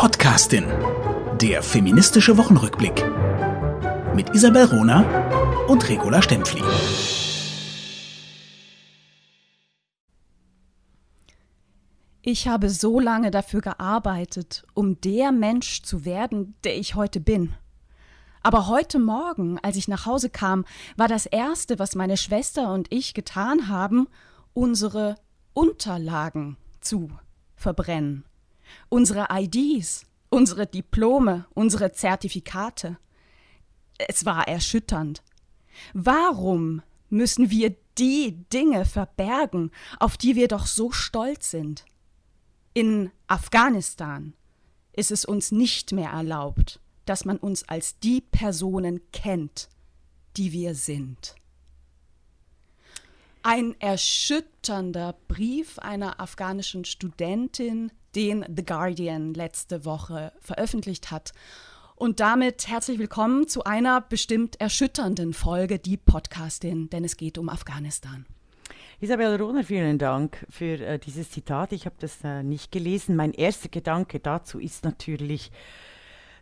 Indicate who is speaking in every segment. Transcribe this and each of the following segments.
Speaker 1: Podcastin. Der feministische Wochenrückblick. Mit Isabel Rona und Regula Stempfli.
Speaker 2: Ich habe so lange dafür gearbeitet, um der Mensch zu werden, der ich heute bin. Aber heute Morgen, als ich nach Hause kam, war das Erste, was meine Schwester und ich getan haben, unsere Unterlagen zu verbrennen. Unsere IDs, unsere Diplome, unsere Zertifikate. Es war erschütternd. Warum müssen wir die Dinge verbergen, auf die wir doch so stolz sind? In Afghanistan ist es uns nicht mehr erlaubt, dass man uns als die Personen kennt, die wir sind. Ein erschütternder Brief einer afghanischen Studentin, den The Guardian letzte Woche veröffentlicht hat. Und damit herzlich willkommen zu einer bestimmt erschütternden Folge, die Podcastin, denn es geht um Afghanistan.
Speaker 3: Isabel Rohner, vielen Dank für äh, dieses Zitat. Ich habe das äh, nicht gelesen. Mein erster Gedanke dazu ist natürlich,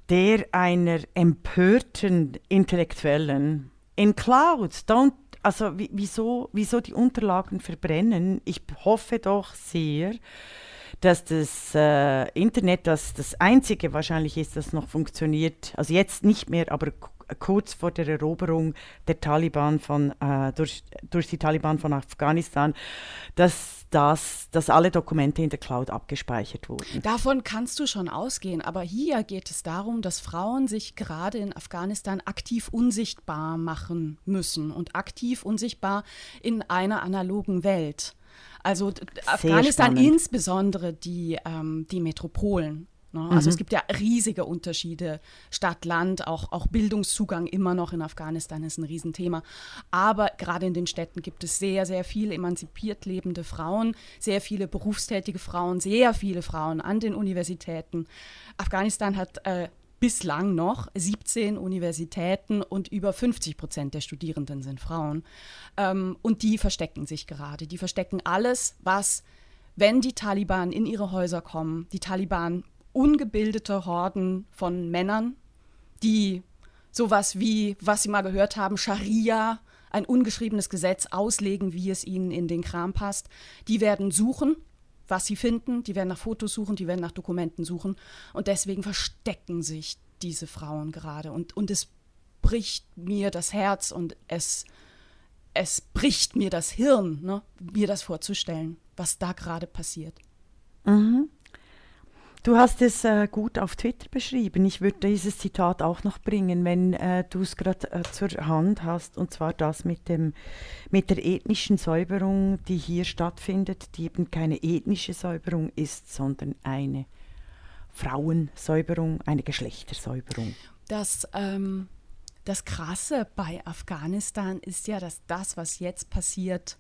Speaker 3: der einer empörten Intellektuellen in Clouds, don't, also wieso, wieso die Unterlagen verbrennen? Ich hoffe doch sehr, dass das äh, Internet das, das einzige wahrscheinlich ist, das noch funktioniert. Also jetzt nicht mehr, aber kurz vor der Eroberung der Taliban von, äh, durch, durch die Taliban von Afghanistan, dass, dass, dass alle Dokumente in der Cloud abgespeichert wurden.
Speaker 2: Davon kannst du schon ausgehen, aber hier geht es darum, dass Frauen sich gerade in Afghanistan aktiv unsichtbar machen müssen und aktiv unsichtbar in einer analogen Welt. Also Sehr Afghanistan spannend. insbesondere die, ähm, die Metropolen Ne? Also mhm. es gibt ja riesige Unterschiede, Stadt, Land, auch, auch Bildungszugang immer noch in Afghanistan ist ein Riesenthema. Aber gerade in den Städten gibt es sehr, sehr viele emanzipiert lebende Frauen, sehr viele berufstätige Frauen, sehr viele Frauen an den Universitäten. Afghanistan hat äh, bislang noch 17 Universitäten und über 50 Prozent der Studierenden sind Frauen. Ähm, und die verstecken sich gerade. Die verstecken alles, was, wenn die Taliban in ihre Häuser kommen, die Taliban ungebildete Horden von Männern, die sowas wie, was sie mal gehört haben, Scharia, ein ungeschriebenes Gesetz auslegen, wie es ihnen in den Kram passt. Die werden suchen, was sie finden, die werden nach Fotos suchen, die werden nach Dokumenten suchen und deswegen verstecken sich diese Frauen gerade und, und es bricht mir das Herz und es, es bricht mir das Hirn, ne, mir das vorzustellen, was da gerade passiert.
Speaker 3: Mhm. Du hast es äh, gut auf Twitter beschrieben. Ich würde dieses Zitat auch noch bringen, wenn äh, du es gerade äh, zur Hand hast, und zwar das mit, dem, mit der ethnischen Säuberung, die hier stattfindet, die eben keine ethnische Säuberung ist, sondern eine Frauensäuberung, eine Geschlechtersäuberung.
Speaker 2: Das, ähm, das Krasse bei Afghanistan ist ja, dass das, was jetzt passiert,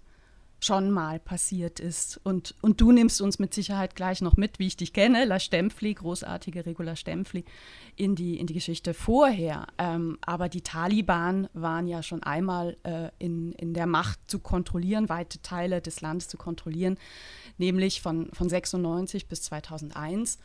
Speaker 2: schon mal passiert ist. Und, und du nimmst uns mit Sicherheit gleich noch mit, wie ich dich kenne, La Stempfli, großartige Regula Stempfli, in die, in die Geschichte vorher. Ähm, aber die Taliban waren ja schon einmal äh, in, in der Macht zu kontrollieren, weite Teile des Landes zu kontrollieren, nämlich von, von 96 bis 2001.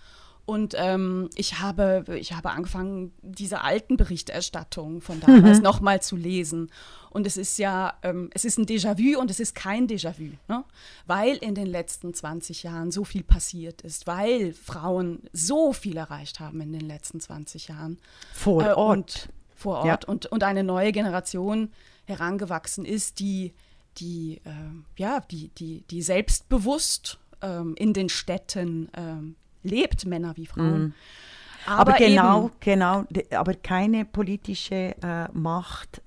Speaker 2: Und ähm, ich, habe, ich habe angefangen, diese alten Berichterstattungen von damals mhm. nochmal zu lesen. Und es ist ja, ähm, es ist ein Déjà-vu und es ist kein Déjà-vu, ne? weil in den letzten 20 Jahren so viel passiert ist, weil Frauen so viel erreicht haben in den letzten 20 Jahren.
Speaker 3: Vor äh, Ort.
Speaker 2: Und, vor Ort. Ja. Und, und eine neue Generation herangewachsen ist, die, die, äh, ja, die, die, die selbstbewusst ähm, in den Städten ähm, lebt, Männer wie Frauen. Mm.
Speaker 3: Aber, aber, genau, eben, genau, aber keine politische äh, Macht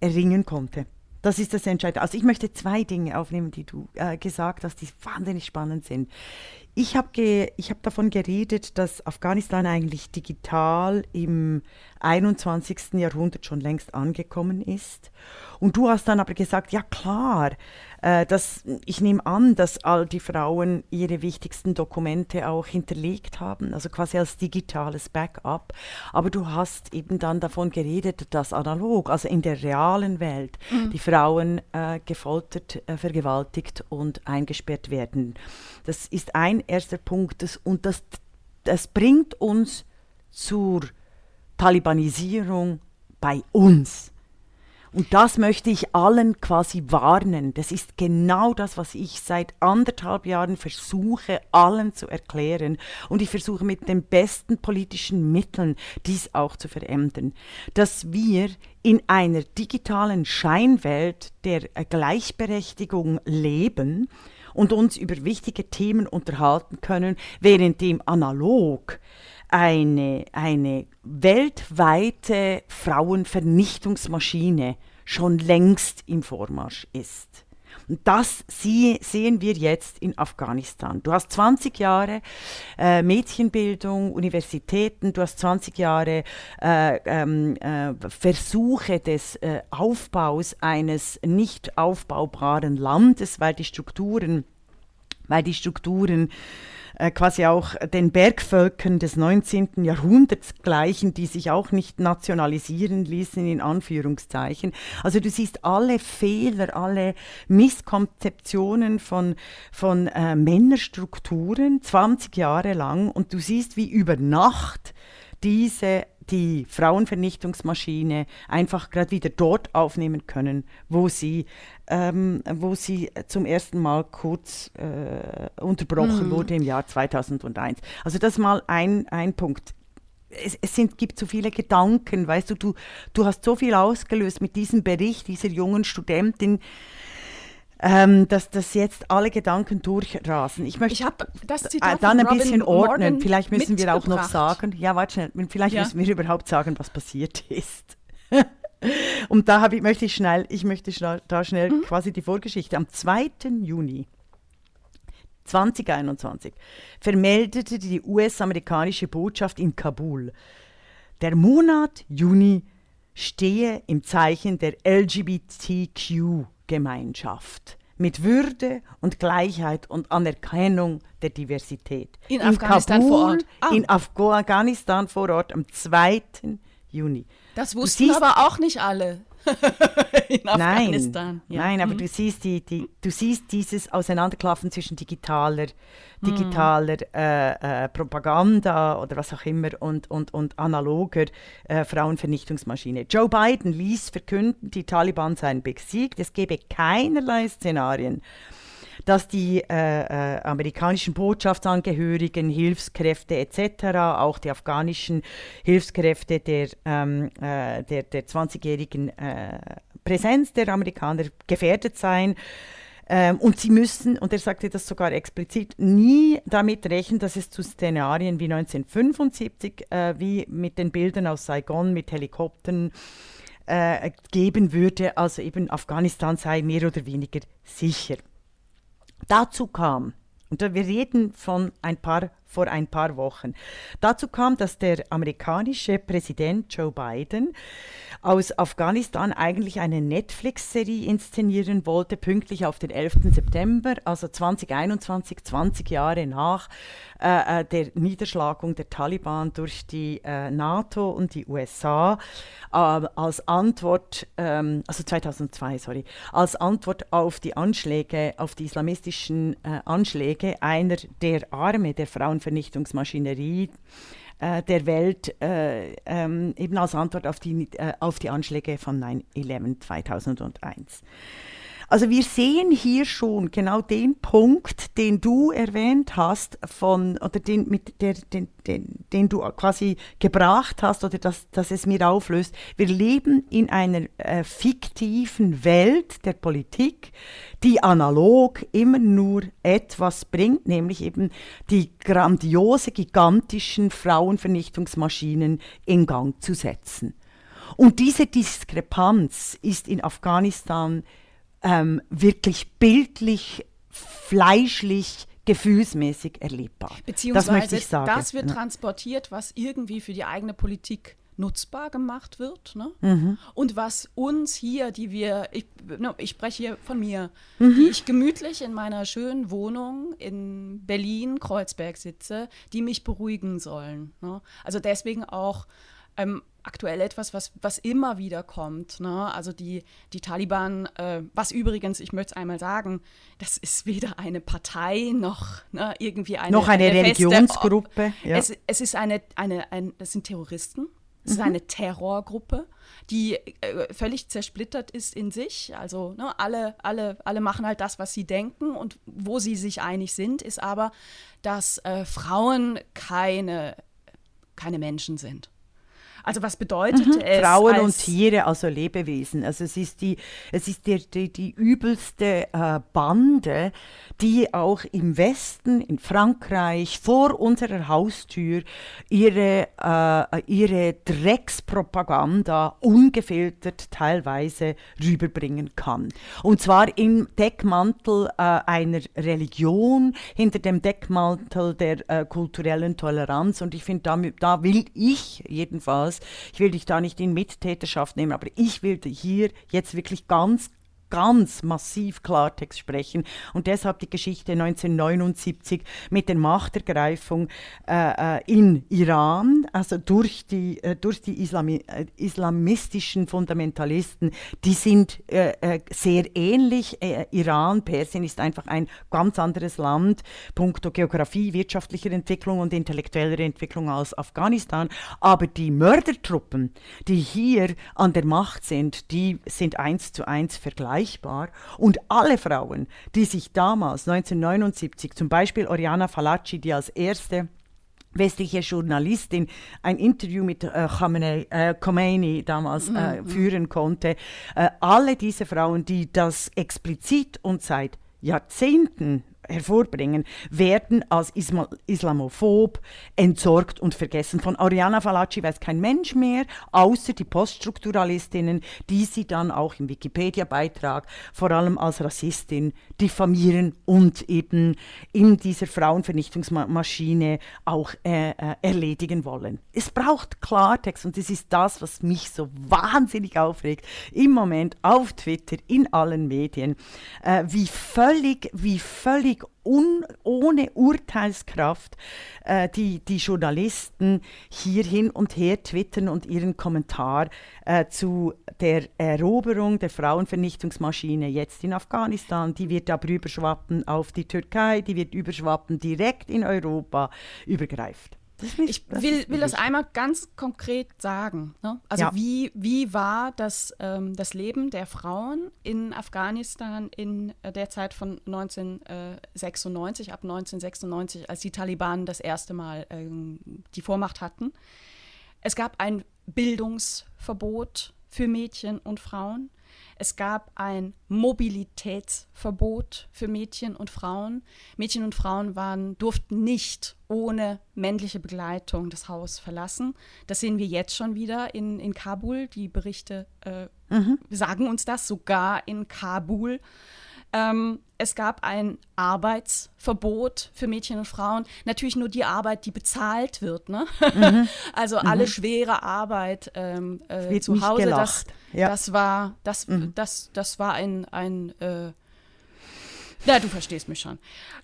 Speaker 3: erringen konnte. Das ist das Entscheidende. Also ich möchte zwei Dinge aufnehmen, die du äh, gesagt hast, die wahnsinnig spannend sind. Ich habe hab davon geredet, dass Afghanistan eigentlich digital im 21. Jahrhundert schon längst angekommen ist. Und du hast dann aber gesagt, ja klar, äh, dass, ich nehme an, dass all die Frauen ihre wichtigsten Dokumente auch hinterlegt haben, also quasi als digitales Backup. Aber du hast eben dann davon geredet, dass analog, also in der realen Welt, mhm. die Frauen äh, gefoltert, äh, vergewaltigt und eingesperrt werden. Das ist ein erster Punkt. Das, und das, das bringt uns zur Talibanisierung bei uns. Und das möchte ich allen quasi warnen. Das ist genau das, was ich seit anderthalb Jahren versuche, allen zu erklären. Und ich versuche mit den besten politischen Mitteln dies auch zu verändern. Dass wir in einer digitalen Scheinwelt der Gleichberechtigung leben und uns über wichtige Themen unterhalten können, während dem analog eine, eine weltweite Frauenvernichtungsmaschine schon längst im Vormarsch ist. Und das sie, sehen wir jetzt in Afghanistan. Du hast 20 Jahre äh, Mädchenbildung, Universitäten, du hast 20 Jahre äh, ähm, äh, Versuche des äh, Aufbaus eines nicht aufbaubaren Landes, weil die Strukturen, weil die Strukturen äh, quasi auch den Bergvölkern des 19. Jahrhunderts gleichen, die sich auch nicht nationalisieren ließen, in Anführungszeichen. Also du siehst alle Fehler, alle Misskonzeptionen von, von äh, Männerstrukturen 20 Jahre lang und du siehst, wie über Nacht diese die Frauenvernichtungsmaschine einfach gerade wieder dort aufnehmen können, wo sie, ähm, wo sie zum ersten Mal kurz äh, unterbrochen mhm. wurde im Jahr 2001. Also das mal ein, ein Punkt. Es, es sind, gibt so viele Gedanken, weißt du, du, du hast so viel ausgelöst mit diesem Bericht dieser jungen Studentin, ähm, dass das jetzt alle Gedanken durchrasen. Ich möchte
Speaker 2: ich das Zitat
Speaker 3: äh, dann ein bisschen ordnen. Vielleicht müssen wir auch noch sagen, ja, warte schnell, vielleicht ja. müssen wir überhaupt sagen, was passiert ist. Und da ich, möchte ich schnell, ich möchte schnell, da schnell mhm. quasi die Vorgeschichte. Am 2. Juni 2021 vermeldete die US-amerikanische Botschaft in Kabul, der Monat Juni stehe im Zeichen der LGBTQ Gemeinschaft mit Würde und Gleichheit und Anerkennung der Diversität.
Speaker 2: In, in Afghanistan Kabul, vor Ort.
Speaker 3: Ah. In Afghanistan vor Ort am 2. Juni.
Speaker 2: Das wussten aber auch nicht alle. in Afghanistan.
Speaker 3: Nein, ja. nein aber mhm. du, siehst die, die, du siehst dieses Auseinanderklaffen zwischen digitaler, digitaler mhm. äh, äh, Propaganda oder was auch immer und, und, und analoger äh, Frauenvernichtungsmaschine. Joe Biden ließ verkünden, die Taliban seien besiegt. Es gebe keinerlei Szenarien dass die äh, äh, amerikanischen Botschaftsangehörigen, Hilfskräfte etc., auch die afghanischen Hilfskräfte der, ähm, äh, der, der 20-jährigen äh, Präsenz der Amerikaner gefährdet seien. Ähm, und sie müssen, und er sagte das sogar explizit, nie damit rechnen, dass es zu Szenarien wie 1975, äh, wie mit den Bildern aus Saigon mit Helikoptern, äh, geben würde. Also eben Afghanistan sei mehr oder weniger sicher. Dazu kam, und wir reden von ein paar vor ein paar Wochen. Dazu kam, dass der amerikanische Präsident Joe Biden aus Afghanistan eigentlich eine Netflix-Serie inszenieren wollte, pünktlich auf den 11. September, also 2021, 20 Jahre nach äh, äh, der Niederschlagung der Taliban durch die äh, NATO und die USA, äh, als Antwort, ähm, also 2002, sorry, als Antwort auf die Anschläge, auf die islamistischen äh, Anschläge einer der Arme der Frauenvernichtungsmaschinerie äh, der Welt äh, ähm, eben als Antwort auf die, äh, auf die Anschläge von 9-11 2001. Also wir sehen hier schon genau den Punkt, den du erwähnt hast, von, oder den, mit der, den, den, den du quasi gebracht hast, oder dass, dass es mir auflöst. Wir leben in einer äh, fiktiven Welt der Politik, die analog immer nur etwas bringt, nämlich eben die grandiose, gigantischen Frauenvernichtungsmaschinen in Gang zu setzen. Und diese Diskrepanz ist in Afghanistan ähm, wirklich bildlich, fleischlich, gefühlsmäßig erlebbar.
Speaker 2: Beziehungsweise das, das wird transportiert, was irgendwie für die eigene Politik nutzbar gemacht wird. Ne? Mhm. Und was uns hier, die wir, ich, ne, ich spreche hier von mir, mhm. die ich gemütlich in meiner schönen Wohnung in Berlin, Kreuzberg sitze, die mich beruhigen sollen. Ne? Also deswegen auch ähm, aktuell etwas, was, was immer wieder kommt. Ne? Also die, die Taliban, äh, was übrigens, ich möchte es einmal sagen, das ist weder eine Partei noch ne, irgendwie eine
Speaker 3: Noch eine, eine Religionsgruppe.
Speaker 2: Feste, ja. es, es ist eine, eine ein, das sind Terroristen. Es ist mhm. eine Terrorgruppe, die äh, völlig zersplittert ist in sich. Also ne, alle, alle, alle machen halt das, was sie denken. Und wo sie sich einig sind, ist aber, dass äh, Frauen keine, keine Menschen sind. Also was bedeutet mhm. es?
Speaker 3: Frauen und Tiere, also Lebewesen. Also es ist die, es ist die, die, die übelste äh, Bande, die auch im Westen, in Frankreich, vor unserer Haustür ihre, äh, ihre Dreckspropaganda ungefiltert teilweise rüberbringen kann. Und zwar im Deckmantel äh, einer Religion, hinter dem Deckmantel der äh, kulturellen Toleranz. Und ich finde, da, da will ich jedenfalls alles. Ich will dich da nicht in Mittäterschaft nehmen, aber ich will hier jetzt wirklich ganz ganz massiv Klartext sprechen. Und deshalb die Geschichte 1979 mit der Machtergreifung äh, äh, in Iran, also durch die, äh, durch die Islami äh, islamistischen Fundamentalisten, die sind äh, äh, sehr ähnlich. Iran, Persien ist einfach ein ganz anderes Land, punkto Geografie, wirtschaftlicher Entwicklung und intellektueller Entwicklung als Afghanistan. Aber die Mördertruppen, die hier an der Macht sind, die sind eins zu eins vergleichbar vergleichbar. Und alle Frauen, die sich damals, 1979, zum Beispiel Oriana Falacci, die als erste westliche Journalistin ein Interview mit äh, Khamenei, äh, Khomeini damals äh, mhm. führen konnte. Äh, alle diese Frauen, die das explizit und seit Jahrzehnten hervorbringen, werden als islamophob entsorgt und vergessen. Von Oriana Falacci weiß kein Mensch mehr, außer die Poststrukturalistinnen, die sie dann auch im Wikipedia-Beitrag vor allem als Rassistin diffamieren und eben in dieser Frauenvernichtungsmaschine auch äh, äh, erledigen wollen. Es braucht Klartext und das ist das, was mich so wahnsinnig aufregt im Moment auf Twitter, in allen Medien, äh, wie völlig, wie völlig völlig un, ohne Urteilskraft äh, die, die Journalisten hier hin und her twittern und ihren Kommentar äh, zu der Eroberung der Frauenvernichtungsmaschine jetzt in Afghanistan, die wird aber überschwappen auf die Türkei, die wird überschwappen direkt in Europa, übergreift.
Speaker 2: Ich will, will das einmal ganz konkret sagen. Ne? Also ja. wie, wie war das, ähm, das Leben der Frauen in Afghanistan in der Zeit von 1996, ab 1996, als die Taliban das erste Mal ähm, die Vormacht hatten? Es gab ein Bildungsverbot für Mädchen und Frauen. Es gab ein Mobilitätsverbot für Mädchen und Frauen. Mädchen und Frauen waren, durften nicht ohne männliche Begleitung das Haus verlassen. Das sehen wir jetzt schon wieder in, in Kabul. Die Berichte äh, mhm. sagen uns das, sogar in Kabul. Ähm, es gab ein Arbeitsverbot für Mädchen und Frauen. Natürlich nur die Arbeit, die bezahlt wird. Ne? Mhm. also mhm. alle schwere Arbeit ähm, äh, zu Hause, das, ja. das, war, das, mhm. das, das war ein, ein äh, ja, du verstehst mich schon.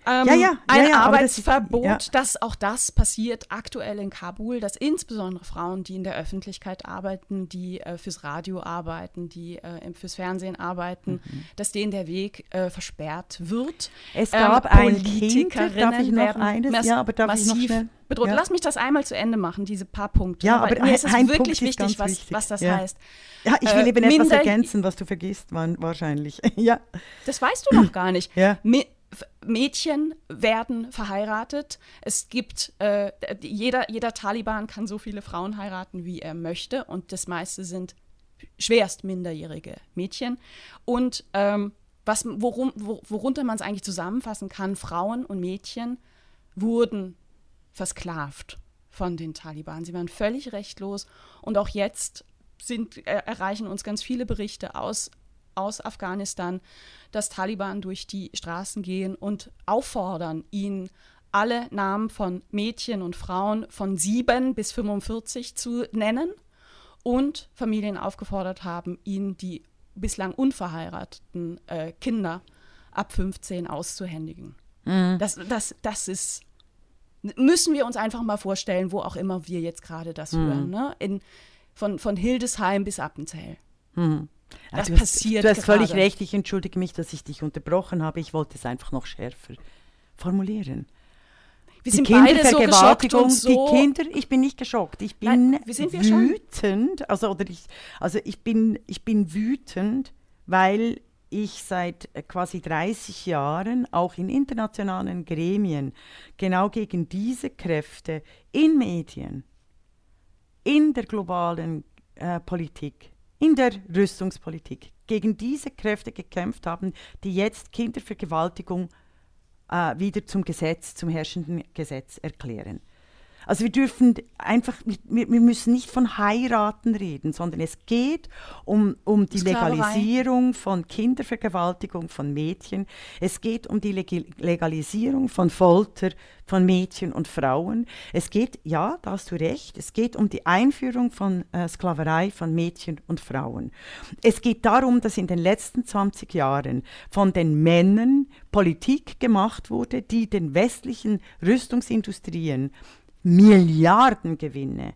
Speaker 2: Ähm, ja, ja, ein ja, Arbeitsverbot, das, ja. dass auch das passiert aktuell in Kabul, dass insbesondere Frauen, die in der Öffentlichkeit arbeiten, die äh, fürs Radio arbeiten, die äh, fürs Fernsehen arbeiten, mhm. dass denen der Weg äh, versperrt wird.
Speaker 3: Es gab ähm, ein Kind, darf ich noch eines? Ja, aber darf ich noch schnell?
Speaker 2: bedroht. Ja. Lass mich das einmal zu Ende machen, diese paar Punkte. Ja, aber mir ist es wirklich ist wichtig, was, wichtig. was das ja. heißt.
Speaker 3: Ja, ich will äh, eben etwas ergänzen, was du vergisst, wahrscheinlich. ja.
Speaker 2: Das weißt du noch gar nicht. ja. Mädchen werden verheiratet. Es gibt, äh, jeder, jeder Taliban kann so viele Frauen heiraten, wie er möchte. Und das meiste sind schwerst minderjährige Mädchen. Und ähm, was, worum, worunter man es eigentlich zusammenfassen kann, Frauen und Mädchen wurden versklavt von den Taliban. Sie waren völlig rechtlos und auch jetzt sind, äh, erreichen uns ganz viele Berichte aus, aus Afghanistan, dass Taliban durch die Straßen gehen und auffordern, ihnen alle Namen von Mädchen und Frauen von 7 bis 45 zu nennen und Familien aufgefordert haben, ihnen die bislang unverheirateten äh, Kinder ab 15 auszuhändigen. Mhm. Das, das, das ist müssen wir uns einfach mal vorstellen, wo auch immer wir jetzt gerade das mhm. hören. Ne? In, von, von Hildesheim bis Appenzell.
Speaker 3: Mhm.
Speaker 2: Das
Speaker 3: du hast,
Speaker 2: passiert
Speaker 3: Du hast völlig
Speaker 2: gerade.
Speaker 3: recht, ich entschuldige mich, dass ich dich unterbrochen habe. Ich wollte es einfach noch schärfer formulieren.
Speaker 2: Wir
Speaker 3: die
Speaker 2: sind so
Speaker 3: Kindervergewaltigung,
Speaker 2: und so.
Speaker 3: die Kinder, ich bin nicht geschockt, ich bin
Speaker 2: Nein,
Speaker 3: wütend, also oder ich, also ich bin, ich bin wütend, weil ich seit äh, quasi 30 Jahren auch in internationalen Gremien genau gegen diese Kräfte in Medien, in der globalen äh, Politik, in der Rüstungspolitik, gegen diese Kräfte gekämpft haben, die jetzt Kindervergewaltigung äh, wieder zum Gesetz, zum herrschenden Gesetz erklären. Also wir dürfen einfach, wir, wir müssen nicht von heiraten reden, sondern es geht um, um die
Speaker 2: Sklaverei.
Speaker 3: Legalisierung von Kindervergewaltigung von Mädchen. Es geht um die Leg Legalisierung von Folter von Mädchen und Frauen. Es geht, ja, da hast du recht, es geht um die Einführung von äh, Sklaverei von Mädchen und Frauen. Es geht darum, dass in den letzten 20 Jahren von den Männern Politik gemacht wurde, die den westlichen Rüstungsindustrien Milliardengewinne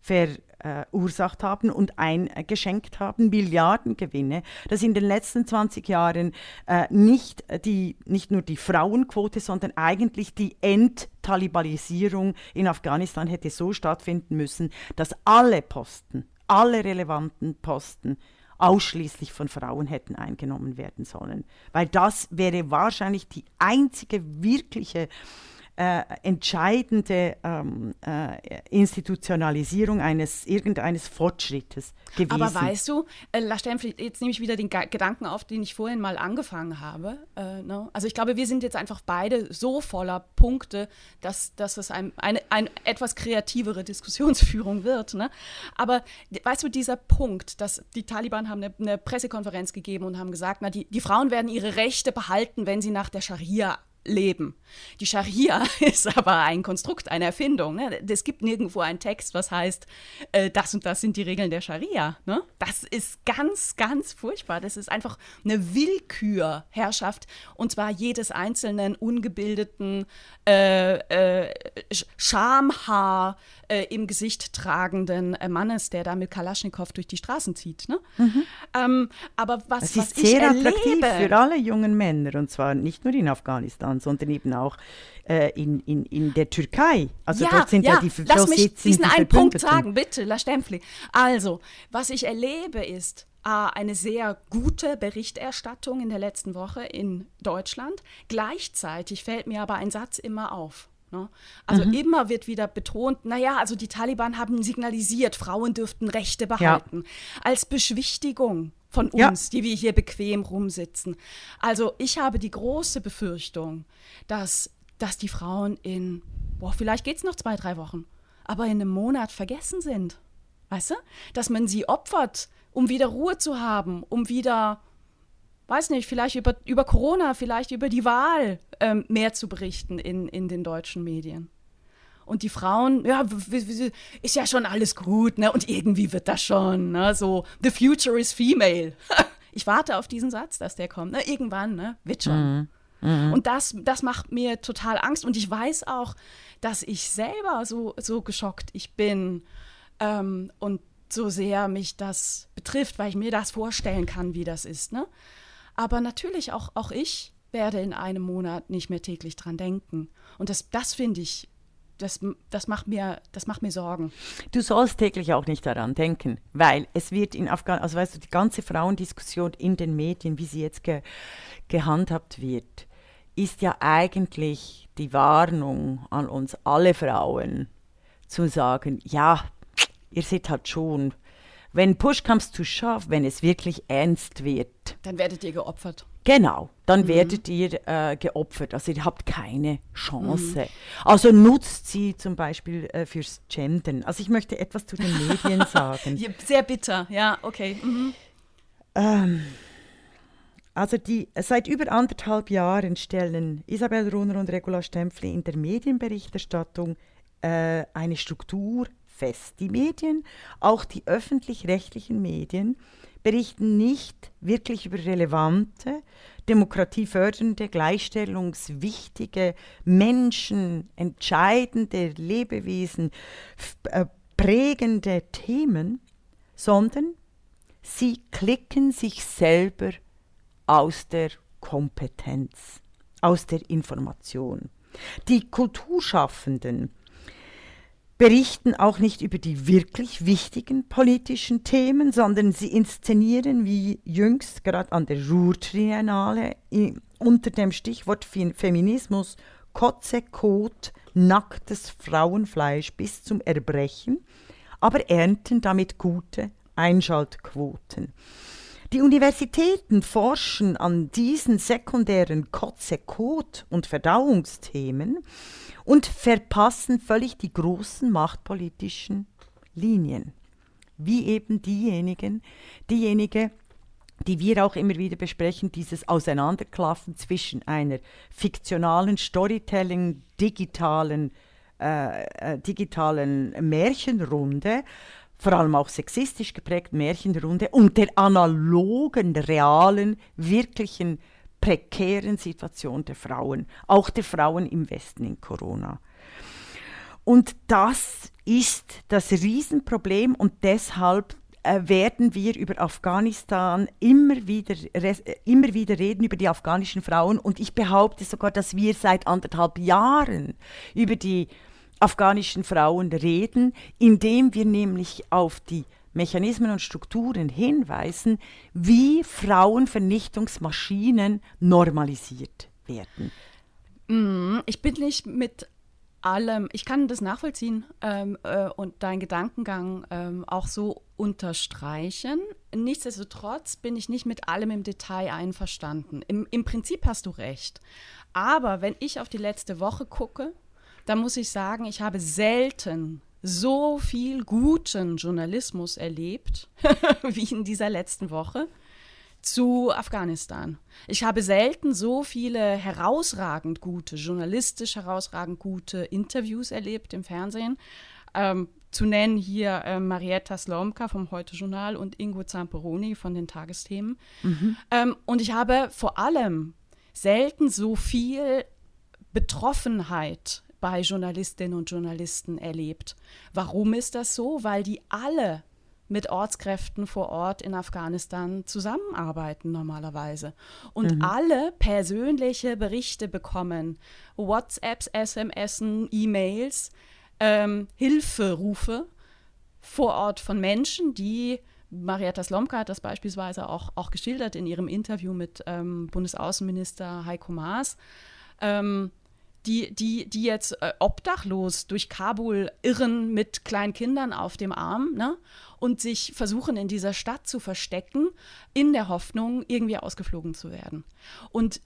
Speaker 3: verursacht haben und eingeschenkt haben, Milliardengewinne, dass in den letzten 20 Jahren äh, nicht, die, nicht nur die Frauenquote, sondern eigentlich die Enttalibalisierung in Afghanistan hätte so stattfinden müssen, dass alle Posten, alle relevanten Posten ausschließlich von Frauen hätten eingenommen werden sollen. Weil das wäre wahrscheinlich die einzige wirkliche äh, entscheidende ähm, äh, Institutionalisierung eines irgendeines Fortschrittes gewesen.
Speaker 2: Aber weißt du, äh, jetzt nehme ich wieder den Ga Gedanken auf, den ich vorhin mal angefangen habe. Äh, ne? Also ich glaube, wir sind jetzt einfach beide so voller Punkte, dass, dass es ein, eine, eine etwas kreativere Diskussionsführung wird. Ne? Aber weißt du, dieser Punkt, dass die Taliban haben eine, eine Pressekonferenz gegeben und haben gesagt, na, die, die Frauen werden ihre Rechte behalten, wenn sie nach der Scharia leben. Die Scharia ist aber ein Konstrukt, eine Erfindung. Ne? Es gibt nirgendwo einen Text, was heißt, äh, das und das sind die Regeln der Scharia. Ne? Das ist ganz, ganz furchtbar. Das ist einfach eine Willkürherrschaft und zwar jedes einzelnen ungebildeten äh, äh, Sch- Schamhaar äh, im Gesicht tragenden äh, Mannes, der da mit Kalaschnikow durch die Straßen zieht. Ne? Ähm, aber was, was
Speaker 3: ist
Speaker 2: ich
Speaker 3: sehr attraktiv
Speaker 2: erlebe,
Speaker 3: für alle jungen Männer und zwar nicht nur in Afghanistan, sondern eben auch äh, in, in, in der Türkei. Also dort sind ja, die
Speaker 2: lass
Speaker 3: dort
Speaker 2: mich diesen
Speaker 3: die
Speaker 2: einen Punkt sagen, bitte, La Stempfli. Also, was ich erlebe ist A, eine sehr gute Berichterstattung in der letzten Woche in Deutschland. Gleichzeitig fällt mir aber ein Satz immer auf. Ne? Also
Speaker 3: Mhm.
Speaker 2: immer wird wieder betont, naja, also die Taliban haben signalisiert, Frauen dürften Rechte behalten. Als Beschwichtigung von
Speaker 3: Ja.
Speaker 2: uns, die wir hier bequem rumsitzen. Also ich habe die große Befürchtung, dass, dass die Frauen in, boah, vielleicht geht es noch zwei, drei Wochen, aber in einem Monat vergessen sind. Weißt du? Dass man sie opfert, um wieder Ruhe zu haben, um wieder, weiß nicht, vielleicht über, über Corona, vielleicht über die Wahl ähm, mehr zu berichten in, in den deutschen Medien. Und die Frauen, ja, ist ja schon alles gut, ne? Und irgendwie wird das schon, ne? So, the future is female. Ich warte auf diesen Satz, dass der kommt. Ne? Irgendwann, ne? Wird schon. Und das, das macht mir total Angst. Und ich weiß auch, dass ich selber so, so geschockt ich bin ähm, und so sehr mich das betrifft, weil ich mir das vorstellen kann, wie das ist. Ne? Aber natürlich auch, auch ich werde in einem Monat nicht mehr täglich dran denken. Und das, das finde ich, das, das, macht mir, das macht mir Sorgen.
Speaker 3: Du sollst täglich auch nicht daran denken, weil es wird in Afghanistan, also weißt du, die ganze Frauendiskussion in den Medien, wie sie jetzt ge gehandhabt wird, ist ja eigentlich die Warnung an uns alle Frauen zu sagen, ja, ihr seht halt schon, wenn Push comes to shove, wenn es wirklich ernst wird,
Speaker 2: Dann werdet ihr geopfert.
Speaker 3: Genau, dann
Speaker 2: Mhm.
Speaker 3: werdet ihr äh, geopfert. Also ihr habt keine Chance.
Speaker 2: Mhm.
Speaker 3: Also nutzt sie zum Beispiel äh, fürs Gendern. Also ich möchte etwas zu den Medien sagen.
Speaker 2: Sehr bitter, ja, okay. Mhm.
Speaker 3: Ähm, also die, seit über anderthalb Jahren stellen Isabel Runner und Regula Stempfli in der Medienberichterstattung äh, eine Struktur fest. Die Medien, auch die öffentlich-rechtlichen Medien, berichten nicht wirklich über relevante, demokratiefördernde, gleichstellungswichtige, Menschen, entscheidende Lebewesen, äh, prägende Themen, sondern sie klicken sich selber aus der Kompetenz, aus der Information. Die Kulturschaffenden berichten auch nicht über die wirklich wichtigen politischen Themen, sondern sie inszenieren wie jüngst gerade an der Ruhr-Triennale unter dem Stichwort Feminismus Kotze, Kot, nacktes Frauenfleisch bis zum Erbrechen, aber ernten damit gute Einschaltquoten. Die Universitäten forschen an diesen sekundären Kotze, Kot und Verdauungsthemen und verpassen völlig die großen machtpolitischen Linien. Wie eben diejenigen, diejenige, die wir auch immer wieder besprechen, dieses Auseinanderklaffen zwischen einer fiktionalen Storytelling, digitalen, äh, äh, digitalen Märchenrunde, vor allem auch sexistisch geprägten Märchenrunde und der analogen, realen, wirklichen, prekären Situation der Frauen, auch der Frauen im Westen in Corona. Und das ist das Riesenproblem und deshalb äh, werden wir über Afghanistan immer wieder, immer wieder reden, über die afghanischen Frauen. Und ich behaupte sogar, dass wir seit anderthalb Jahren über die afghanischen Frauen reden, indem wir nämlich auf die Mechanismen und Strukturen hinweisen, wie Frauenvernichtungsmaschinen normalisiert werden.
Speaker 2: Mm, ich bin nicht mit allem, ich kann das nachvollziehen ähm, äh, und deinen Gedankengang ähm, auch so unterstreichen. Nichtsdestotrotz bin ich nicht mit allem im Detail einverstanden. Im, Im Prinzip hast du recht. Aber wenn ich auf die letzte Woche gucke, dann muss ich sagen, ich habe selten so viel guten Journalismus erlebt wie in dieser letzten Woche zu Afghanistan. Ich habe selten so viele herausragend gute, journalistisch herausragend gute Interviews erlebt im Fernsehen. Ähm, zu nennen hier äh, Marietta Slomka vom Heute-Journal und Ingo Zamperoni von den Tagesthemen. Mhm. Ähm, und ich habe vor allem selten so viel Betroffenheit bei Journalistinnen und Journalisten erlebt. Warum ist das so? Weil die alle mit Ortskräften vor Ort in Afghanistan zusammenarbeiten normalerweise und mhm. alle persönliche Berichte bekommen, WhatsApps, SMS, E-Mails, ähm, Hilferufe vor Ort von Menschen, die Marietta Slomka hat das beispielsweise auch, auch geschildert in ihrem Interview mit ähm, Bundesaußenminister Heiko Maas. Ähm, die, die, die jetzt äh, obdachlos durch Kabul irren mit kleinen Kindern auf dem Arm ne? und sich versuchen, in dieser Stadt zu verstecken, in der Hoffnung, irgendwie ausgeflogen zu werden. Und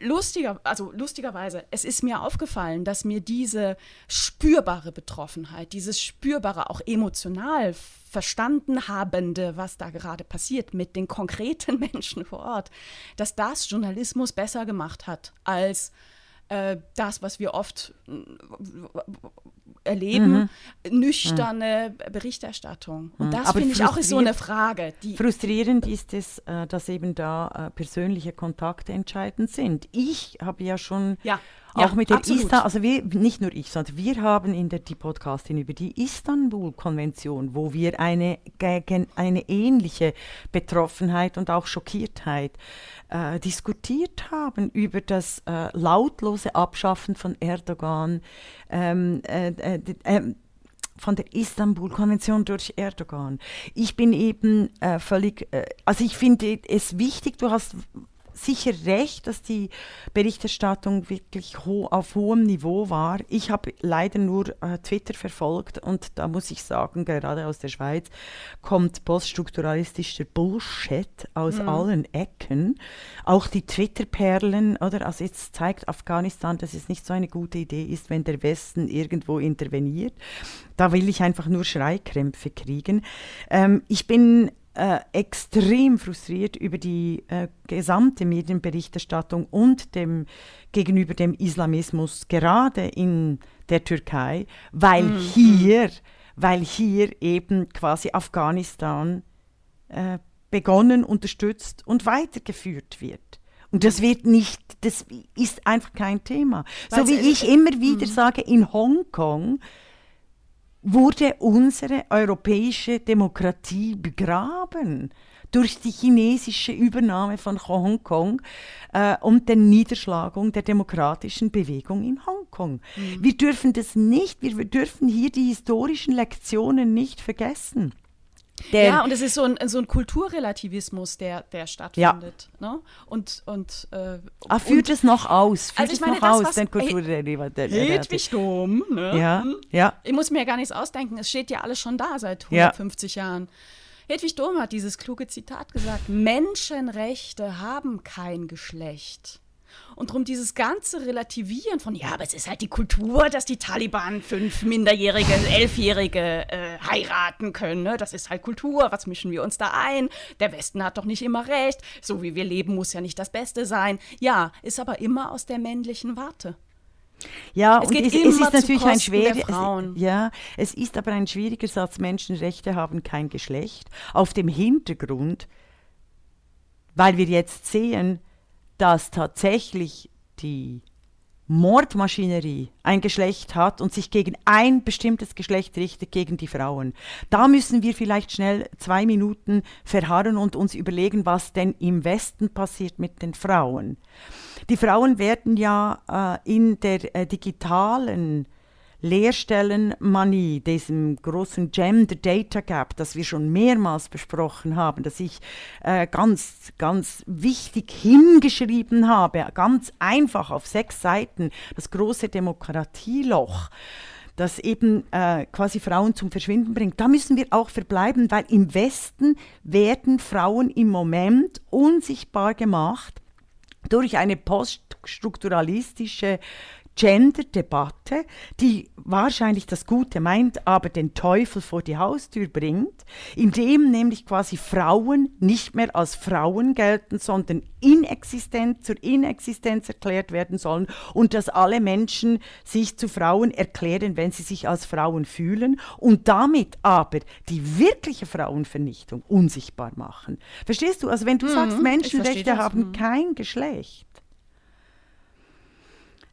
Speaker 2: lustiger, also lustigerweise, es ist mir aufgefallen, dass mir diese spürbare Betroffenheit, dieses spürbare, auch emotional verstanden habende, was da gerade passiert mit den konkreten Menschen vor Ort, dass das Journalismus besser gemacht hat als äh, das, was wir oft äh, erleben, mhm. nüchterne mhm. Berichterstattung. Und mhm. das finde ich auch ist so eine Frage.
Speaker 3: frustrierend ist es, äh, dass eben da persönliche Kontakte entscheidend sind. Ich habe ja schon ja. Ja, auch mit der Istanbul, also wir, nicht nur ich, sondern wir haben in der die Podcastin über die Istanbul-Konvention, wo wir eine, eine ähnliche Betroffenheit und auch Schockiertheit äh, diskutiert haben über das äh, lautlose Abschaffen von Erdogan. Ähm, äh, äh, ähm, von der Istanbul-Konvention durch Erdogan. Ich bin eben äh, völlig, äh, also ich finde es wichtig, du hast sicher recht, dass die Berichterstattung wirklich ho auf hohem Niveau war. Ich habe leider nur äh, Twitter verfolgt und da muss ich sagen, gerade aus der Schweiz kommt poststrukturalistischer Bullshit aus mhm. allen Ecken. Auch die Twitter-Perlen, oder? Also jetzt zeigt Afghanistan, dass es nicht so eine gute Idee ist, wenn der Westen irgendwo interveniert. Da will ich einfach nur Schreikrämpfe kriegen. Ähm, ich bin äh, extrem frustriert über die äh, gesamte Medienberichterstattung und dem gegenüber dem Islamismus gerade in der Türkei, weil mhm. hier, weil hier eben quasi Afghanistan äh, begonnen, unterstützt und weitergeführt wird. Und das wird nicht, das ist einfach kein Thema. Weil so wie ich immer wieder mhm. sage, in Hongkong wurde unsere europäische Demokratie begraben durch die chinesische Übernahme von Hongkong äh, und der Niederschlagung der demokratischen Bewegung in Hongkong. Mhm. Wir dürfen das nicht, wir dürfen hier die historischen Lektionen nicht vergessen.
Speaker 2: Der, ja, und es ist so ein, so ein Kulturrelativismus, der, der stattfindet. Ja. Ne? Und, und, äh,
Speaker 3: ah, führt es noch aus? Führt
Speaker 2: also
Speaker 3: es
Speaker 2: meine,
Speaker 3: noch
Speaker 2: das,
Speaker 3: aus, den Kulturrelativismus?
Speaker 2: Hedwig Dom. Ne?
Speaker 3: Ja, ja.
Speaker 2: Ich muss mir ja gar nichts ausdenken. Es steht ja alles schon da seit 150 ja. Jahren. Hedwig Dom hat dieses kluge Zitat gesagt: Menschenrechte haben kein Geschlecht. Und darum dieses ganze Relativieren von, ja, aber es ist halt die Kultur, dass die Taliban fünf Minderjährige, Elfjährige äh, heiraten können. Ne? Das ist halt Kultur. Was mischen wir uns da ein? Der Westen hat doch nicht immer recht. So wie wir leben, muss ja nicht das Beste sein. Ja, ist aber immer aus der männlichen Warte.
Speaker 3: Ja, es und es, es, ist natürlich ein schwieriger, ja, es ist aber ein schwieriger Satz. Menschenrechte haben kein Geschlecht. Auf dem Hintergrund, weil wir jetzt sehen, dass tatsächlich die Mordmaschinerie ein Geschlecht hat und sich gegen ein bestimmtes Geschlecht richtet, gegen die Frauen. Da müssen wir vielleicht schnell zwei Minuten verharren und uns überlegen, was denn im Westen passiert mit den Frauen. Die Frauen werden ja äh, in der äh, digitalen Lehrstellenmanie, diesem großen Gender Data Gap, das wir schon mehrmals besprochen haben, das ich äh, ganz, ganz wichtig hingeschrieben habe, ganz einfach auf sechs Seiten, das große Demokratieloch das eben äh, quasi Frauen zum Verschwinden bringt. Da müssen wir auch verbleiben, weil im Westen werden Frauen im Moment unsichtbar gemacht durch eine poststrukturalistische Gender-Debatte, die wahrscheinlich das Gute meint, aber den Teufel vor die Haustür bringt, indem nämlich quasi Frauen nicht mehr als Frauen gelten, sondern inexistent zur Inexistenz erklärt werden sollen und dass alle Menschen sich zu Frauen erklären, wenn sie sich als Frauen fühlen und damit aber die wirkliche Frauenvernichtung unsichtbar machen. Verstehst du? Also wenn du mhm, sagst, Menschenrechte haben mhm. kein Geschlecht,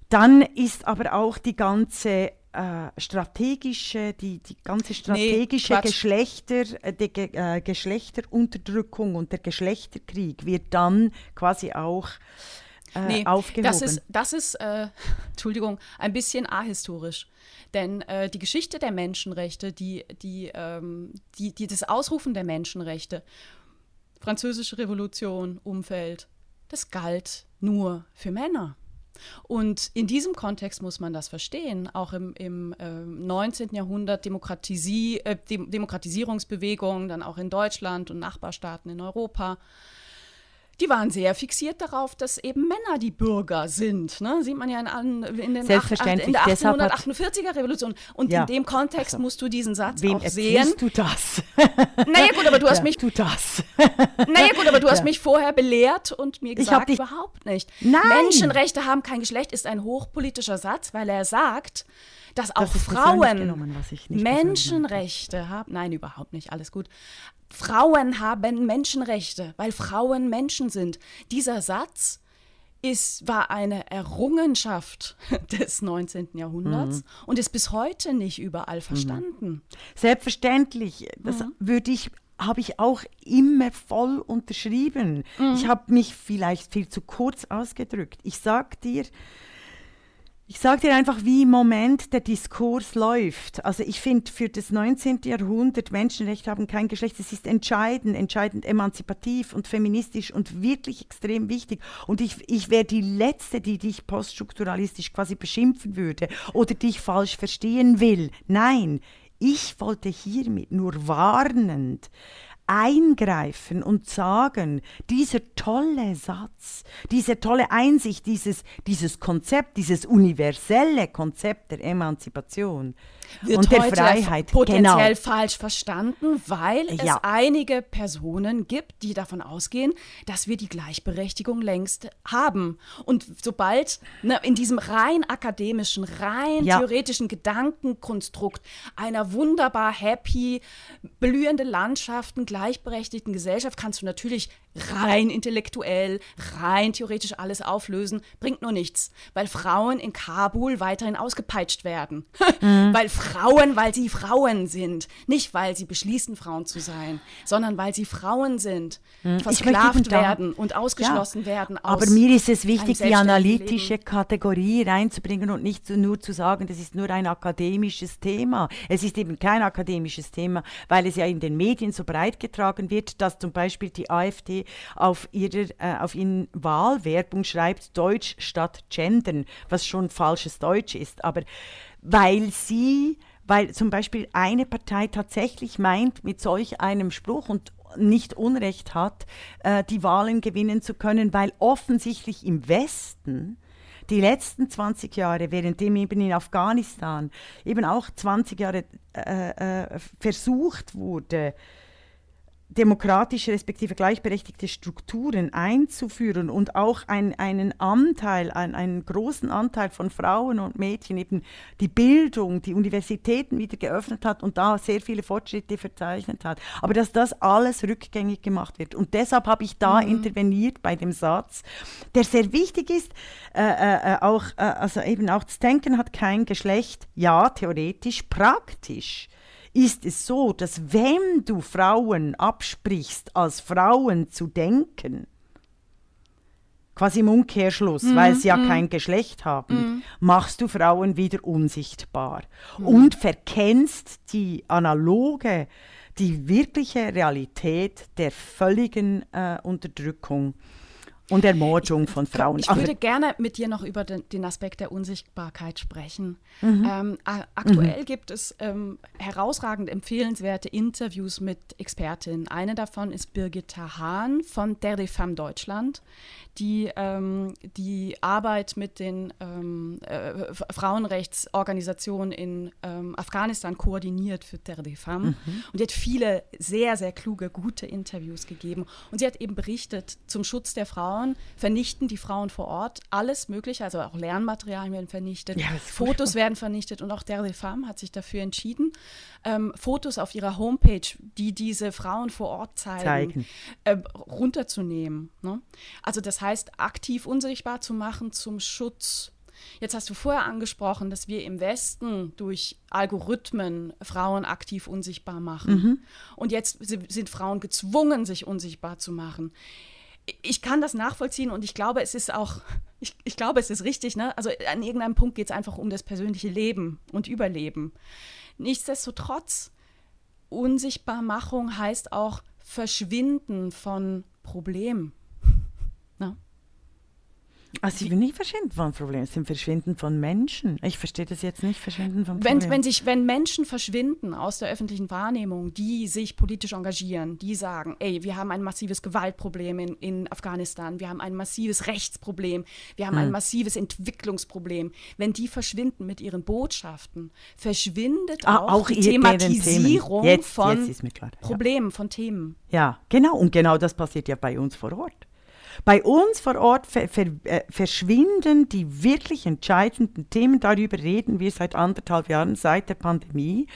Speaker 3: dann ist aber auch die ganze äh, strategische, die, die ganze strategische nee, Geschlechter, äh, die äh, Geschlechterunterdrückung und der Geschlechterkrieg wird dann quasi auch äh, nee, aufgehoben.
Speaker 2: Das ist, das ist äh, Entschuldigung, ein bisschen ahistorisch. Denn äh, die Geschichte der Menschenrechte, die, die, ähm, die, die, das Ausrufen der Menschenrechte, Französische Revolution, Umfeld, das galt nur für Männer. Und in diesem Kontext muss man das verstehen. Auch im, im äh, 19. Jahrhundert Demokratisi äh, Dem Demokratisierungsbewegungen, dann auch in Deutschland und Nachbarstaaten in Europa die waren sehr fixiert darauf, dass eben Männer die Bürger sind. Ne? Sieht man ja in, in, den
Speaker 3: Selbstverständlich.
Speaker 2: in der 1848er Revolution. Und ja. in dem Kontext also, musst du diesen Satz
Speaker 3: wem
Speaker 2: auch sehen.
Speaker 3: du das?
Speaker 2: Naja gut, aber du hast ja, mich...
Speaker 3: Du das.
Speaker 2: Naja gut, aber du hast mich vorher belehrt und mir gesagt, überhaupt nicht.
Speaker 3: Nein.
Speaker 2: Menschenrechte haben kein Geschlecht ist ein hochpolitischer Satz, weil er sagt, dass auch das Frauen Menschenrechte haben. Nein, überhaupt nicht, alles gut. Frauen haben Menschenrechte, weil Frauen Menschen sind. Dieser Satz ist, war eine Errungenschaft des 19. Jahrhunderts mhm. und ist bis heute nicht überall mhm. verstanden.
Speaker 3: Selbstverständlich, das mhm. würde ich habe ich auch immer voll unterschrieben. Mhm. Ich habe mich vielleicht viel zu kurz ausgedrückt. Ich sage dir, ich sage dir einfach, wie im Moment der Diskurs läuft. Also ich finde, für das 19. Jahrhundert, Menschenrechte haben kein Geschlecht, es ist entscheidend, entscheidend emanzipativ und feministisch und wirklich extrem wichtig. Und ich, ich wäre die Letzte, die dich poststrukturalistisch quasi beschimpfen würde oder dich falsch verstehen will. Nein, ich wollte hiermit nur warnend eingreifen und sagen, dieser tolle Satz, diese tolle Einsicht, dieses, dieses Konzept, dieses universelle Konzept der Emanzipation,
Speaker 2: wird
Speaker 3: und
Speaker 2: der Freiheit potenziell genau. falsch verstanden, weil
Speaker 3: ja.
Speaker 2: es einige Personen gibt, die davon ausgehen, dass wir die Gleichberechtigung längst haben. Und sobald ne, in diesem rein akademischen, rein ja. theoretischen Gedankenkonstrukt einer wunderbar happy, blühende Landschaften, gleichberechtigten Gesellschaft kannst du natürlich rein intellektuell, rein theoretisch alles auflösen, bringt nur nichts, weil Frauen in Kabul weiterhin ausgepeitscht werden. mhm. Weil Frauen, weil sie Frauen sind, nicht weil sie beschließen, Frauen zu sein, sondern weil sie Frauen sind, mhm. versklavt werden und ausgeschlossen ja. werden.
Speaker 3: Aber mir ist es wichtig, die analytische Leben. Kategorie reinzubringen und nicht nur zu sagen, das ist nur ein akademisches Thema. Es ist eben kein akademisches Thema, weil es ja in den Medien so breit getragen wird, dass zum Beispiel die AfD auf, ihrer, äh, auf ihren Wahlwerbung schreibt Deutsch statt Gendern, was schon falsches Deutsch ist. Aber weil sie, weil zum Beispiel eine Partei tatsächlich meint, mit solch einem Spruch und nicht Unrecht hat, äh, die Wahlen gewinnen zu können, weil offensichtlich im Westen die letzten 20 Jahre, währenddem eben in Afghanistan eben auch 20 Jahre äh, äh, versucht wurde, demokratische respektive gleichberechtigte Strukturen einzuführen und auch ein, einen Anteil, ein, einen großen Anteil von Frauen und Mädchen eben die Bildung, die Universitäten wieder geöffnet hat und da sehr viele Fortschritte verzeichnet hat. Aber dass das alles rückgängig gemacht wird. Und deshalb habe ich da mhm. interveniert bei dem Satz, der sehr wichtig ist, äh, äh, äh auch, äh, also eben auch das Denken hat kein Geschlecht, ja, theoretisch, praktisch ist es so, dass wenn du Frauen absprichst, als Frauen zu denken, quasi im Umkehrschluss, mm, weil sie ja mm. kein Geschlecht haben, mm. machst du Frauen wieder unsichtbar mhm. und verkennst die analoge, die wirkliche Realität der völligen äh, Unterdrückung und Ermordung von Frauen.
Speaker 2: Ich würde gerne mit dir noch über den, den Aspekt der Unsichtbarkeit sprechen. Mhm. Ähm, aktuell mhm. gibt es ähm, herausragend empfehlenswerte Interviews mit Expertinnen. Eine davon ist Birgitta Hahn von Der Femme Deutschland die ähm, die Arbeit mit den ähm, äh, Frauenrechtsorganisationen in ähm, Afghanistan koordiniert für Terre des Femmes. Mhm. Und die hat viele sehr, sehr kluge, gute Interviews gegeben. Und sie hat eben berichtet, zum Schutz der Frauen vernichten die Frauen vor Ort alles Mögliche, also auch Lernmaterialien werden vernichtet, ja, Fotos werden vernichtet und auch Terre des Femmes hat sich dafür entschieden, ähm, Fotos auf ihrer Homepage, die diese Frauen vor Ort zeigen, zeigen. Äh, runterzunehmen. Ne? Also das heißt, aktiv unsichtbar zu machen zum Schutz. Jetzt hast du vorher angesprochen, dass wir im Westen durch Algorithmen Frauen aktiv unsichtbar machen. Mhm. Und jetzt sind Frauen gezwungen, sich unsichtbar zu machen. Ich kann das nachvollziehen und ich glaube, es ist auch, ich, ich glaube, es ist richtig. Ne? Also an irgendeinem Punkt geht es einfach um das persönliche Leben und Überleben. Nichtsdestotrotz, Unsichtbarmachung heißt auch Verschwinden von Problemen.
Speaker 3: Also sie will nicht verschwinden von Problemen, es sind Verschwinden von Menschen. Ich verstehe das jetzt nicht, Verschwinden von
Speaker 2: Problemen. Wenn, wenn, sich, wenn Menschen verschwinden aus der öffentlichen Wahrnehmung, die sich politisch engagieren, die sagen, ey, wir haben ein massives Gewaltproblem in, in Afghanistan, wir haben ein massives Rechtsproblem, wir haben hm. ein massives Entwicklungsproblem. Wenn die verschwinden mit ihren Botschaften, verschwindet ah, auch, auch, die Thematisierung jetzt, von jetzt Problemen, ja. von Themen.
Speaker 3: Ja, genau. Und genau das passiert ja bei uns vor Ort. Bei uns vor Ort ver, ver, äh, verschwinden die wirklich entscheidenden Themen, darüber reden wir seit anderthalb Jahren, seit der Pandemie,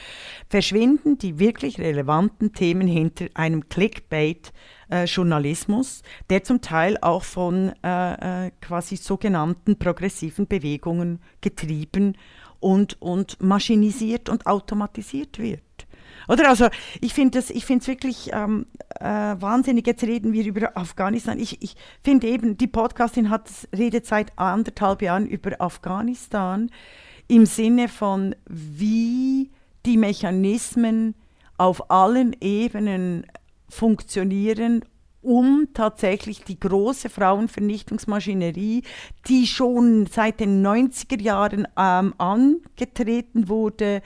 Speaker 3: verschwinden die wirklich relevanten Themen hinter einem Clickbait. Äh, Journalismus, der zum Teil auch von äh, äh quasi sogenannten progressiven Bewegungen getrieben und, und maschinisiert und automatisiert wird. Oder? Also ich finde es wirklich ähm, äh, wahnsinnig. Jetzt reden wir über Afghanistan. Ich, ich finde eben, die Podcastin hat redet seit anderthalb Jahren über Afghanistan im Sinne von, wie die Mechanismen auf allen Ebenen funktionieren, um tatsächlich die große Frauenvernichtungsmaschinerie, die schon seit den 90er Jahren ähm, angetreten wurde,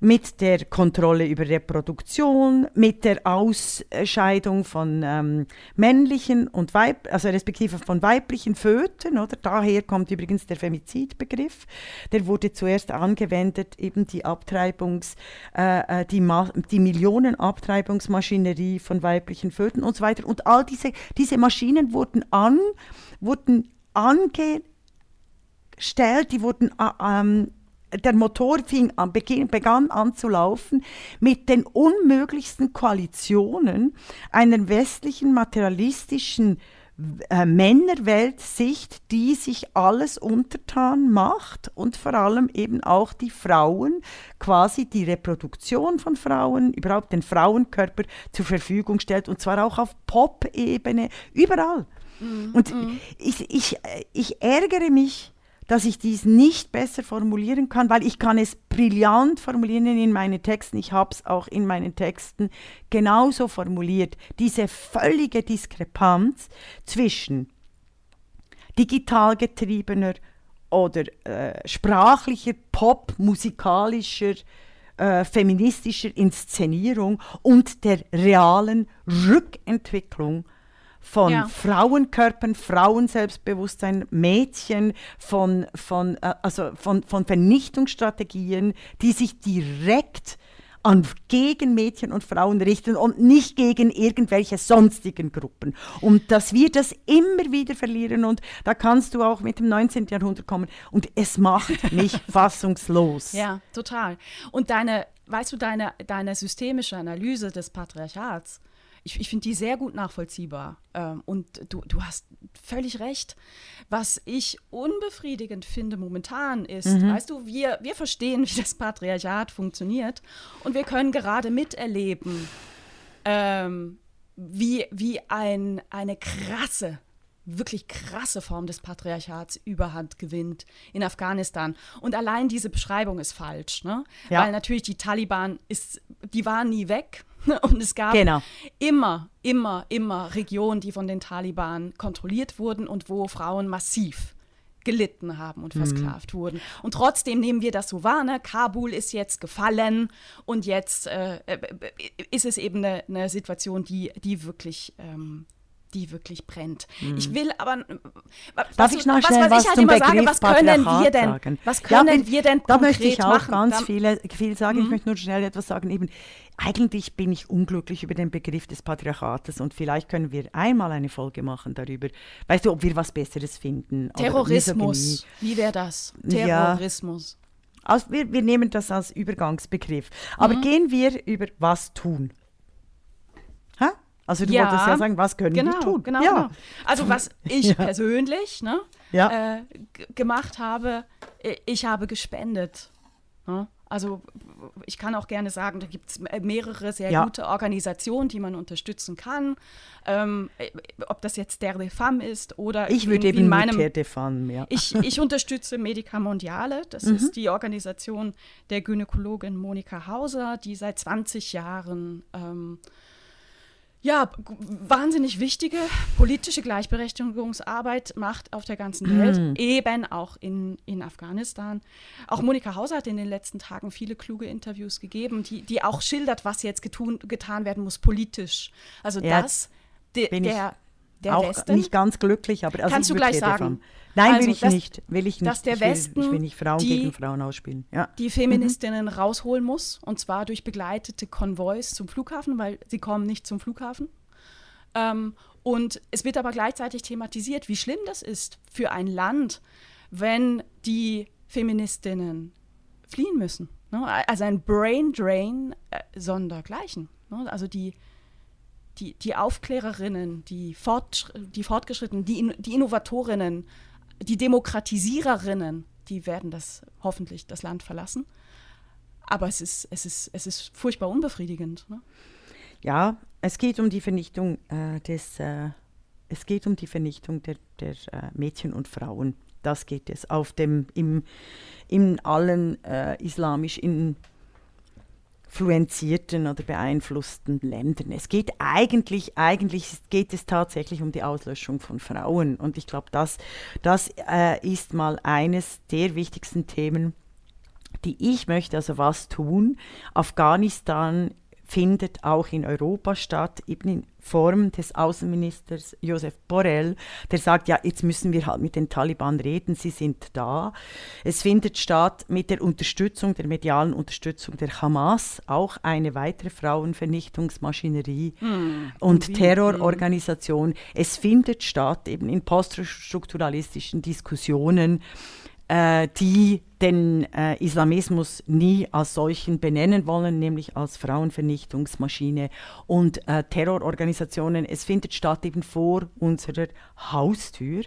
Speaker 3: mit der Kontrolle über Reproduktion, mit der Ausscheidung von ähm, männlichen und Weib, also respektive von weiblichen Föten, oder? Daher kommt übrigens der Femizidbegriff. Der wurde zuerst angewendet, eben die Abtreibungs, äh, äh die, Ma die Millionenabtreibungsmaschinerie von weiblichen Föten und so weiter. Und all diese, diese Maschinen wurden an, wurden angestellt, die wurden äh, ähm, der Motor fing an, begann an zu laufen mit den unmöglichsten Koalitionen einer westlichen materialistischen äh, Männerweltsicht, die sich alles untertan macht und vor allem eben auch die Frauen, quasi die Reproduktion von Frauen, überhaupt den Frauenkörper zur Verfügung stellt und zwar auch auf Pop-Ebene, überall. Mm, und mm. Ich, ich, ich ärgere mich, dass ich dies nicht besser formulieren kann, weil ich kann es brillant formulieren in meinen Texten. Ich habe es auch in meinen Texten genauso formuliert. Diese völlige Diskrepanz zwischen digital getriebener oder äh, sprachlicher, pop, musikalischer, äh, feministischer Inszenierung und der realen Rückentwicklung von ja. Frauenkörpern, Frauenselbstbewusstsein, Mädchen, von, von, äh, also von, von Vernichtungsstrategien, die sich direkt an gegen Mädchen und Frauen richten und nicht gegen irgendwelche sonstigen Gruppen. Und dass wir das immer wieder verlieren und da kannst du auch mit dem 19. Jahrhundert kommen und es macht mich fassungslos.
Speaker 2: Ja, total. Und deine, weißt du, deine, deine systemische Analyse des Patriarchats, ich, ich finde die sehr gut nachvollziehbar. Ähm, und du, du hast völlig recht. Was ich unbefriedigend finde momentan ist, mhm. weißt du, wir, wir verstehen, wie das Patriarchat funktioniert und wir können gerade miterleben, ähm, wie, wie ein, eine krasse wirklich krasse Form des Patriarchats überhand gewinnt in Afghanistan. Und allein diese Beschreibung ist falsch, ne? Ja. Weil natürlich die Taliban ist, die waren nie weg. Und es gab genau. immer, immer, immer Regionen, die von den Taliban kontrolliert wurden und wo Frauen massiv gelitten haben und mhm. versklavt mhm. wurden. Und trotzdem nehmen wir das so wahr. Ne? Kabul ist jetzt gefallen und jetzt äh, äh ist es eben eine, eine Situation, die, die wirklich ähm, die wirklich brennt. Mhm. Ich will aber
Speaker 3: Darf ich noch schnell was, was, was ich halt immer sage,
Speaker 2: was können wir denn? Sagen. Was können ja, wir denn
Speaker 3: Da möchte ich auch machen? ganz viele, viel sagen. Mhm. Ich möchte nur schnell etwas sagen. Eben, eigentlich bin ich unglücklich über den Begriff des Patriarchates und vielleicht können wir einmal eine Folge machen darüber. Weißt du, ob wir was Besseres finden?
Speaker 2: Terrorismus. Wie wäre das? Terrorismus.
Speaker 3: Ja. Also wir, wir nehmen das als Übergangsbegriff. Aber mhm. gehen wir über was tun. Also du ja, wolltest ja sagen, was können
Speaker 2: genau,
Speaker 3: wir tun?
Speaker 2: Genau, ja. genau. Also was ich ja. persönlich ne, ja. äh, gemacht habe, ich habe gespendet. Ne? Also ich kann auch gerne sagen, da gibt es mehrere sehr ja. gute Organisationen, die man unterstützen kann. Ähm, ob das jetzt der de Femme ist oder
Speaker 3: ich würde eben in meinem der de Femme,
Speaker 2: ja. ich, ich unterstütze Medica Mondiale, das mhm. ist die Organisation der Gynäkologin Monika Hauser, die seit 20 Jahren ähm, ja, wahnsinnig wichtige politische Gleichberechtigungsarbeit macht auf der ganzen Welt, mm. eben auch in, in Afghanistan. Auch Monika Hauser hat in den letzten Tagen viele kluge Interviews gegeben, die, die auch schildert, was jetzt getun, getan werden muss politisch. Also ja, das, de, der, der
Speaker 3: auch
Speaker 2: Westen.
Speaker 3: Nicht ganz glücklich, aber
Speaker 2: also kannst du gleich sagen.
Speaker 3: Nein, also, will ich dass, nicht. Will ich nicht.
Speaker 2: Dass der
Speaker 3: ich will,
Speaker 2: Westen
Speaker 3: ich will nicht Frauen die, gegen Frauen ausspielen. Ja.
Speaker 2: Die Feministinnen mhm. rausholen muss und zwar durch begleitete Konvois zum Flughafen, weil sie kommen nicht zum Flughafen. Ähm, und es wird aber gleichzeitig thematisiert, wie schlimm das ist für ein Land, wenn die Feministinnen fliehen müssen. Ne? Also ein Brain Drain äh, sondergleichen. Ne? Also die die, die Aufklärerinnen, die, Fortsch die Fortgeschrittenen, die, die Innovatorinnen, die Demokratisiererinnen, die werden das hoffentlich das Land verlassen. Aber es ist, es ist, es ist furchtbar unbefriedigend. Ne?
Speaker 3: Ja, es geht um die Vernichtung äh, des, äh, es geht um die Vernichtung der, der äh, Mädchen und Frauen. Das geht es auf dem, im, in allen äh, islamisch in influenzierten oder beeinflussten Ländern. Es geht eigentlich, eigentlich geht es tatsächlich um die Auslöschung von Frauen. Und ich glaube, das, das äh, ist mal eines der wichtigsten Themen, die ich möchte. Also was tun? Afghanistan findet auch in Europa statt, eben in Form des Außenministers Josef Borrell, der sagt, ja, jetzt müssen wir halt mit den Taliban reden, sie sind da. Es findet statt mit der Unterstützung, der medialen Unterstützung der Hamas, auch eine weitere Frauenvernichtungsmaschinerie hm. und Terrororganisation. Es findet statt eben in poststrukturalistischen Diskussionen, äh, die den äh, Islamismus nie als solchen benennen wollen, nämlich als Frauenvernichtungsmaschine und äh, Terrororganisationen. Es findet statt eben vor unserer Haustür.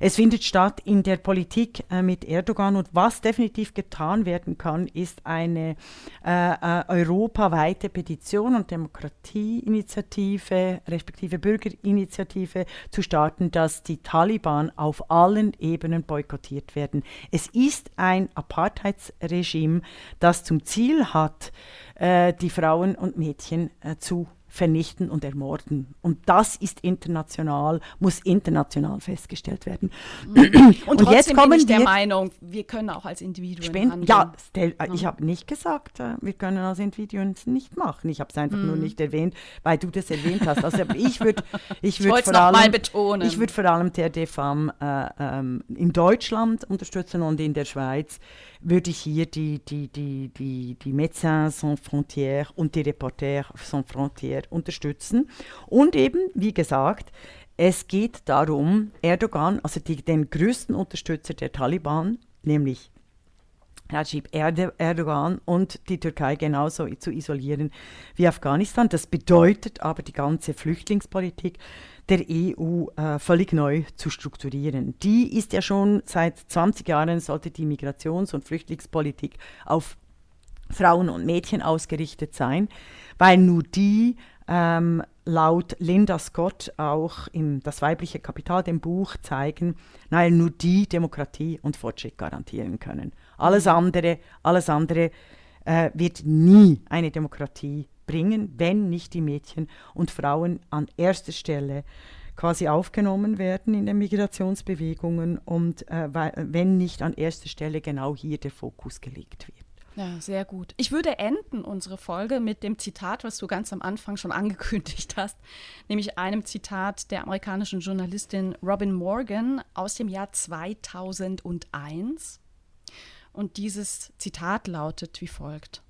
Speaker 3: Es findet statt in der Politik äh, mit Erdogan und was definitiv getan werden kann, ist eine äh, äh, europaweite Petition und Demokratieinitiative, respektive Bürgerinitiative zu starten, dass die Taliban auf allen Ebenen boykottiert werden. Es ist ein Apartheidsregime, das zum Ziel hat, äh, die Frauen und Mädchen äh, zu vernichten und ermorden. Und das ist international, muss international festgestellt werden.
Speaker 2: Mhm. Und, und jetzt kommen bin ich der wir, Meinung, wir können auch als Individuen
Speaker 3: spenden. Ja, Stel, äh, ich habe nicht gesagt, äh, wir können als Individuen es nicht machen. Ich habe es einfach mm. nur mhm. nicht erwähnt, weil du das erwähnt hast. Also ich würde ich würd vor, allem, betonen. Ich würd vor allem der DFAM äh, ähm, in Deutschland unterstützen und in der Schweiz würde ich hier die, die, die, die, die Médecins Sans Frontières und die Reporter Sans Frontières unterstützen. Und eben, wie gesagt, es geht darum, Erdogan, also die, den größten Unterstützer der Taliban, nämlich Recep Erdogan und die Türkei genauso zu isolieren wie Afghanistan. Das bedeutet aber die ganze Flüchtlingspolitik der EU äh, völlig neu zu strukturieren. Die ist ja schon seit 20 Jahren, sollte die Migrations- und Flüchtlingspolitik auf Frauen und Mädchen ausgerichtet sein, weil nur die ähm, laut Linda Scott auch im Das weibliche Kapital, dem Buch, zeigen, nein, nur die Demokratie und Fortschritt garantieren können. Alles andere, alles andere äh, wird nie eine Demokratie bringen, wenn nicht die Mädchen und Frauen an erster Stelle quasi aufgenommen werden in den Migrationsbewegungen und äh, wenn nicht an erster Stelle genau hier der Fokus gelegt wird.
Speaker 2: Ja, sehr gut. Ich würde enden unsere Folge mit dem Zitat, was du ganz am Anfang schon angekündigt hast, nämlich einem Zitat der amerikanischen Journalistin Robin Morgan aus dem Jahr 2001. Und dieses Zitat lautet wie folgt.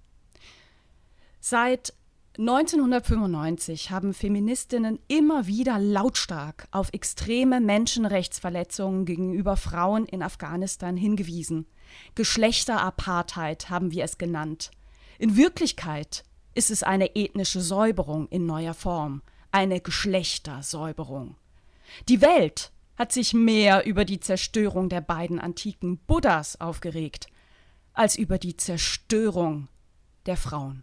Speaker 2: Seit 1995 haben Feministinnen immer wieder lautstark auf extreme Menschenrechtsverletzungen gegenüber Frauen in Afghanistan hingewiesen. Geschlechterapartheid haben wir es genannt. In Wirklichkeit ist es eine ethnische Säuberung in neuer Form, eine Geschlechtersäuberung. Die Welt hat sich mehr über die Zerstörung der beiden antiken Buddhas aufgeregt, als über die Zerstörung der Frauen.